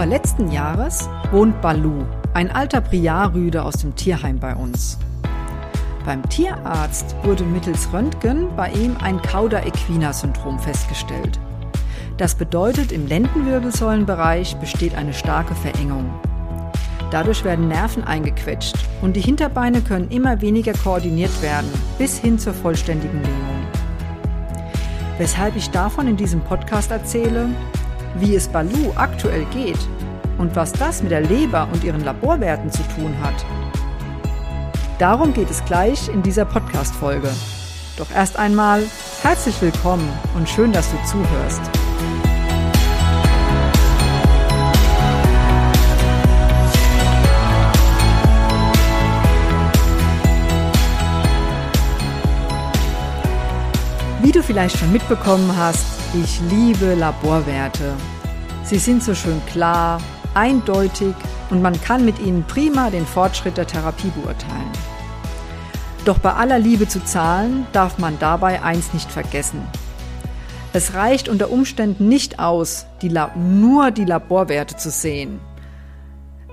Oktober letzten Jahres wohnt Balu, ein alter Briarrüde aus dem Tierheim bei uns. Beim Tierarzt wurde mittels Röntgen bei ihm ein Cauda-Equina-Syndrom festgestellt. Das bedeutet, im Lendenwirbelsäulenbereich besteht eine starke Verengung. Dadurch werden Nerven eingequetscht und die Hinterbeine können immer weniger koordiniert werden, bis hin zur vollständigen Lähmung. Weshalb ich davon in diesem Podcast erzähle, wie es Balu aktuell geht und was das mit der Leber und ihren Laborwerten zu tun hat. Darum geht es gleich in dieser Podcast-Folge. Doch erst einmal herzlich willkommen und schön, dass du zuhörst. Wie du vielleicht schon mitbekommen hast, ich liebe Laborwerte. Sie sind so schön klar, eindeutig und man kann mit ihnen prima den Fortschritt der Therapie beurteilen. Doch bei aller Liebe zu Zahlen darf man dabei eins nicht vergessen. Es reicht unter Umständen nicht aus, die nur die Laborwerte zu sehen.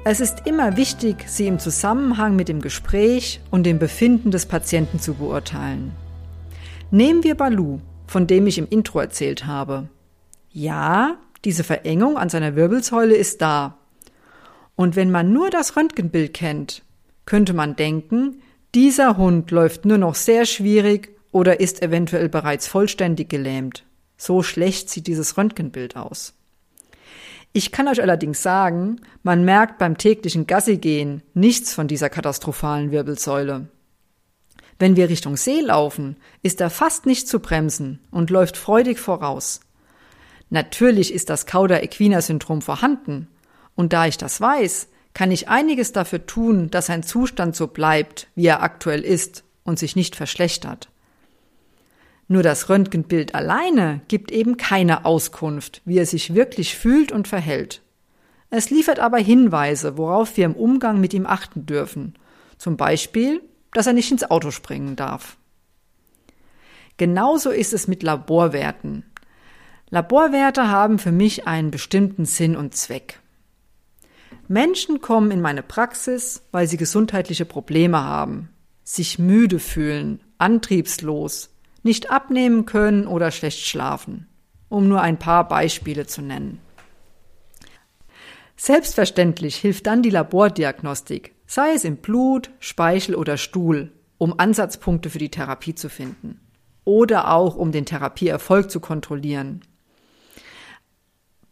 Es ist immer wichtig, sie im Zusammenhang mit dem Gespräch und dem Befinden des Patienten zu beurteilen. Nehmen wir Balu, von dem ich im Intro erzählt habe. Ja, diese Verengung an seiner Wirbelsäule ist da. Und wenn man nur das Röntgenbild kennt, könnte man denken, dieser Hund läuft nur noch sehr schwierig oder ist eventuell bereits vollständig gelähmt. So schlecht sieht dieses Röntgenbild aus. Ich kann euch allerdings sagen, man merkt beim täglichen Gassigehen nichts von dieser katastrophalen Wirbelsäule. Wenn wir Richtung See laufen, ist er fast nicht zu bremsen und läuft freudig voraus. Natürlich ist das Cauda-Equina-Syndrom vorhanden. Und da ich das weiß, kann ich einiges dafür tun, dass sein Zustand so bleibt, wie er aktuell ist und sich nicht verschlechtert. Nur das Röntgenbild alleine gibt eben keine Auskunft, wie er sich wirklich fühlt und verhält. Es liefert aber Hinweise, worauf wir im Umgang mit ihm achten dürfen. Zum Beispiel, dass er nicht ins Auto springen darf. Genauso ist es mit Laborwerten. Laborwerte haben für mich einen bestimmten Sinn und Zweck. Menschen kommen in meine Praxis, weil sie gesundheitliche Probleme haben, sich müde fühlen, antriebslos, nicht abnehmen können oder schlecht schlafen, um nur ein paar Beispiele zu nennen. Selbstverständlich hilft dann die Labordiagnostik, sei es im Blut, Speichel oder Stuhl, um Ansatzpunkte für die Therapie zu finden oder auch um den Therapieerfolg zu kontrollieren.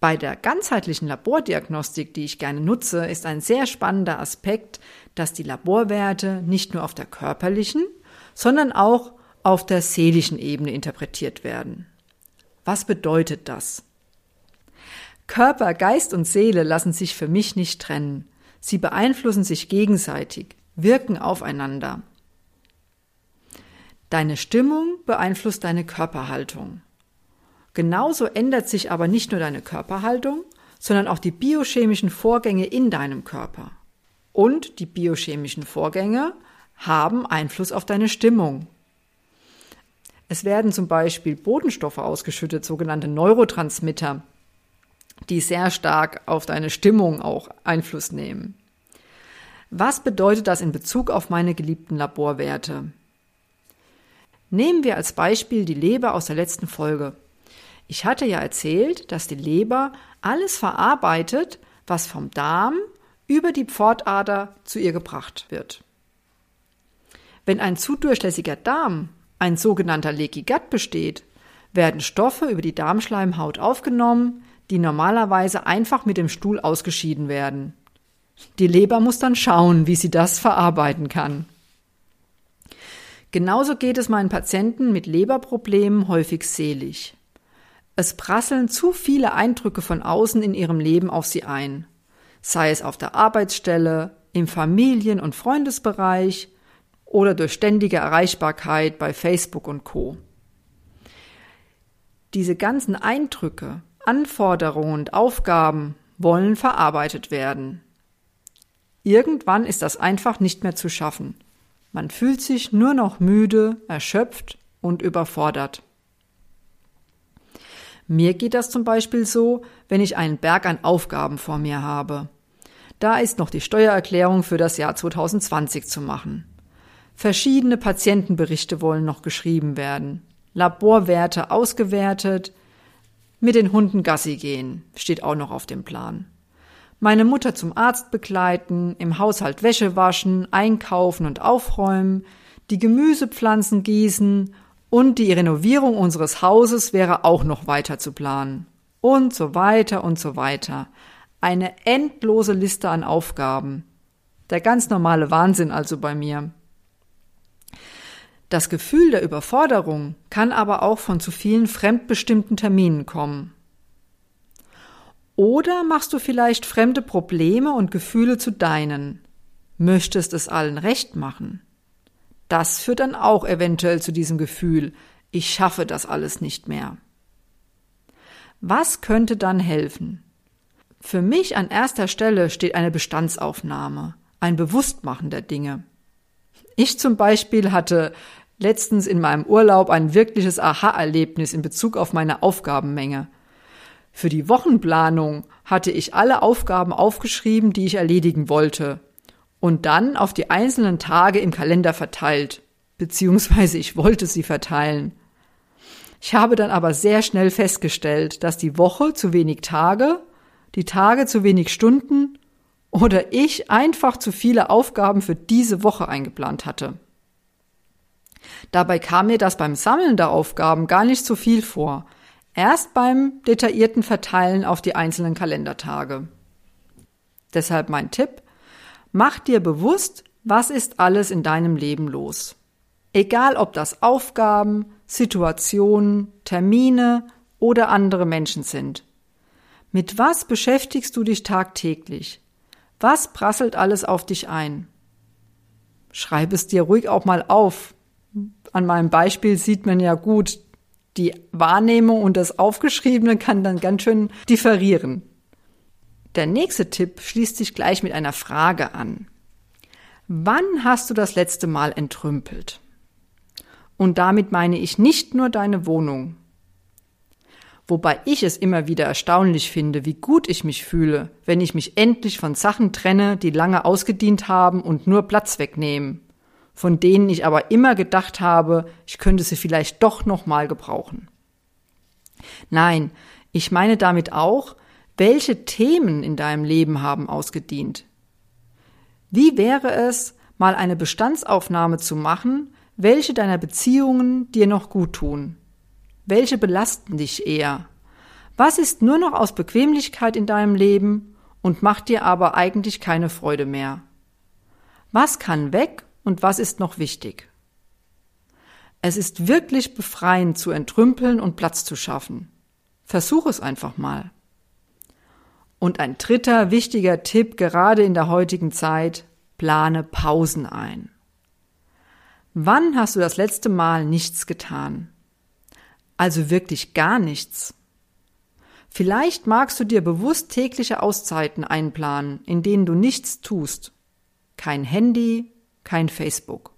Bei der ganzheitlichen Labordiagnostik, die ich gerne nutze, ist ein sehr spannender Aspekt, dass die Laborwerte nicht nur auf der körperlichen, sondern auch auf der seelischen Ebene interpretiert werden. Was bedeutet das? Körper, Geist und Seele lassen sich für mich nicht trennen. Sie beeinflussen sich gegenseitig, wirken aufeinander. Deine Stimmung beeinflusst deine Körperhaltung. Genauso ändert sich aber nicht nur deine Körperhaltung, sondern auch die biochemischen Vorgänge in deinem Körper. Und die biochemischen Vorgänge haben Einfluss auf deine Stimmung. Es werden zum Beispiel Botenstoffe ausgeschüttet, sogenannte Neurotransmitter, die sehr stark auf deine Stimmung auch Einfluss nehmen. Was bedeutet das in Bezug auf meine geliebten Laborwerte? Nehmen wir als Beispiel die Leber aus der letzten Folge. Ich hatte ja erzählt, dass die Leber alles verarbeitet, was vom Darm über die Pfortader zu ihr gebracht wird. Wenn ein zu durchlässiger Darm, ein sogenannter Leaky Gut besteht, werden Stoffe über die Darmschleimhaut aufgenommen, die normalerweise einfach mit dem Stuhl ausgeschieden werden. Die Leber muss dann schauen, wie sie das verarbeiten kann. Genauso geht es meinen Patienten mit Leberproblemen häufig selig. Es prasseln zu viele Eindrücke von außen in ihrem Leben auf sie ein, sei es auf der Arbeitsstelle, im Familien- und Freundesbereich oder durch ständige Erreichbarkeit bei Facebook und Co. Diese ganzen Eindrücke Anforderungen und Aufgaben wollen verarbeitet werden. Irgendwann ist das einfach nicht mehr zu schaffen. Man fühlt sich nur noch müde, erschöpft und überfordert. Mir geht das zum Beispiel so, wenn ich einen Berg an Aufgaben vor mir habe. Da ist noch die Steuererklärung für das Jahr 2020 zu machen. Verschiedene Patientenberichte wollen noch geschrieben werden. Laborwerte ausgewertet. Mit den Hunden Gassi gehen steht auch noch auf dem Plan. Meine Mutter zum Arzt begleiten, im Haushalt Wäsche waschen, einkaufen und aufräumen, die Gemüsepflanzen gießen und die Renovierung unseres Hauses wäre auch noch weiter zu planen. Und so weiter und so weiter. Eine endlose Liste an Aufgaben. Der ganz normale Wahnsinn also bei mir. Das Gefühl der Überforderung kann aber auch von zu vielen fremdbestimmten Terminen kommen. Oder machst du vielleicht fremde Probleme und Gefühle zu deinen, möchtest es allen recht machen. Das führt dann auch eventuell zu diesem Gefühl, ich schaffe das alles nicht mehr. Was könnte dann helfen? Für mich an erster Stelle steht eine Bestandsaufnahme, ein Bewusstmachen der Dinge. Ich zum Beispiel hatte letztens in meinem Urlaub ein wirkliches Aha-Erlebnis in Bezug auf meine Aufgabenmenge. Für die Wochenplanung hatte ich alle Aufgaben aufgeschrieben, die ich erledigen wollte, und dann auf die einzelnen Tage im Kalender verteilt, beziehungsweise ich wollte sie verteilen. Ich habe dann aber sehr schnell festgestellt, dass die Woche zu wenig Tage, die Tage zu wenig Stunden oder ich einfach zu viele Aufgaben für diese Woche eingeplant hatte. Dabei kam mir das beim Sammeln der Aufgaben gar nicht so viel vor. Erst beim detaillierten Verteilen auf die einzelnen Kalendertage. Deshalb mein Tipp, mach dir bewusst, was ist alles in deinem Leben los. Egal ob das Aufgaben, Situationen, Termine oder andere Menschen sind. Mit was beschäftigst du dich tagtäglich? Was prasselt alles auf dich ein? Schreib es dir ruhig auch mal auf. An meinem Beispiel sieht man ja gut, die Wahrnehmung und das Aufgeschriebene kann dann ganz schön differieren. Der nächste Tipp schließt sich gleich mit einer Frage an. Wann hast du das letzte Mal entrümpelt? Und damit meine ich nicht nur deine Wohnung. Wobei ich es immer wieder erstaunlich finde, wie gut ich mich fühle, wenn ich mich endlich von Sachen trenne, die lange ausgedient haben und nur Platz wegnehmen von denen ich aber immer gedacht habe, ich könnte sie vielleicht doch noch mal gebrauchen. Nein, ich meine damit auch, welche Themen in deinem Leben haben ausgedient? Wie wäre es, mal eine Bestandsaufnahme zu machen, welche deiner Beziehungen dir noch gut tun? Welche belasten dich eher? Was ist nur noch aus Bequemlichkeit in deinem Leben und macht dir aber eigentlich keine Freude mehr? Was kann weg und was ist noch wichtig. Es ist wirklich befreiend zu entrümpeln und Platz zu schaffen. Versuch es einfach mal. Und ein dritter wichtiger Tipp gerade in der heutigen Zeit, plane Pausen ein. Wann hast du das letzte Mal nichts getan? Also wirklich gar nichts. Vielleicht magst du dir bewusst tägliche Auszeiten einplanen, in denen du nichts tust. Kein Handy, kein Facebook.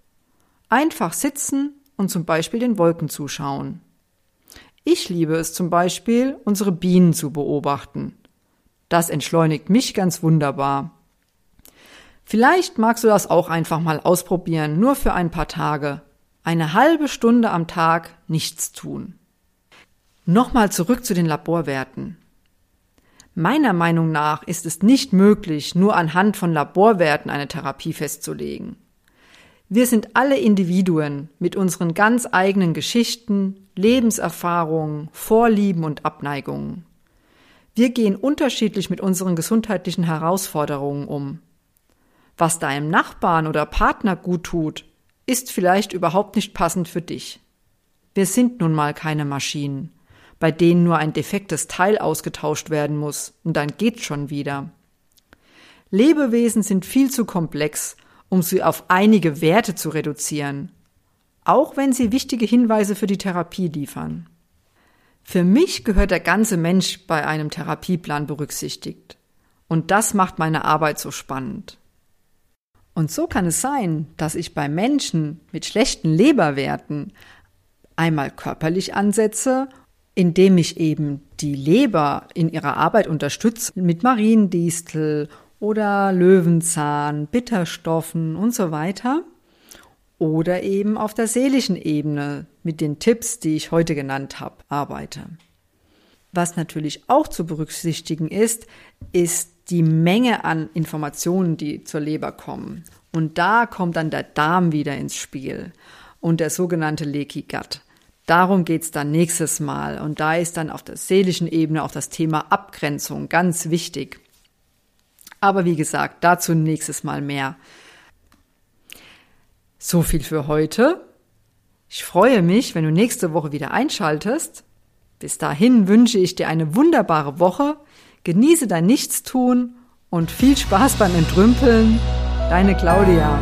Einfach sitzen und zum Beispiel den Wolken zuschauen. Ich liebe es zum Beispiel, unsere Bienen zu beobachten. Das entschleunigt mich ganz wunderbar. Vielleicht magst du das auch einfach mal ausprobieren, nur für ein paar Tage. Eine halbe Stunde am Tag nichts tun. Nochmal zurück zu den Laborwerten. Meiner Meinung nach ist es nicht möglich, nur anhand von Laborwerten eine Therapie festzulegen. Wir sind alle Individuen mit unseren ganz eigenen Geschichten, Lebenserfahrungen, Vorlieben und Abneigungen. Wir gehen unterschiedlich mit unseren gesundheitlichen Herausforderungen um. Was deinem Nachbarn oder Partner gut tut, ist vielleicht überhaupt nicht passend für dich. Wir sind nun mal keine Maschinen, bei denen nur ein defektes Teil ausgetauscht werden muss, und dann geht's schon wieder. Lebewesen sind viel zu komplex, um sie auf einige Werte zu reduzieren, auch wenn sie wichtige Hinweise für die Therapie liefern. Für mich gehört der ganze Mensch bei einem Therapieplan berücksichtigt. Und das macht meine Arbeit so spannend. Und so kann es sein, dass ich bei Menschen mit schlechten Leberwerten einmal körperlich ansetze indem ich eben die Leber in ihrer Arbeit unterstütze mit Mariendistel oder Löwenzahn, Bitterstoffen und so weiter. Oder eben auf der seelischen Ebene mit den Tipps, die ich heute genannt habe, arbeite. Was natürlich auch zu berücksichtigen ist, ist die Menge an Informationen, die zur Leber kommen. Und da kommt dann der Darm wieder ins Spiel und der sogenannte Leaky Gut. Darum geht's dann nächstes Mal. Und da ist dann auf der seelischen Ebene auch das Thema Abgrenzung ganz wichtig. Aber wie gesagt, dazu nächstes Mal mehr. So viel für heute. Ich freue mich, wenn du nächste Woche wieder einschaltest. Bis dahin wünsche ich dir eine wunderbare Woche. Genieße dein Nichtstun und viel Spaß beim Entrümpeln. Deine Claudia.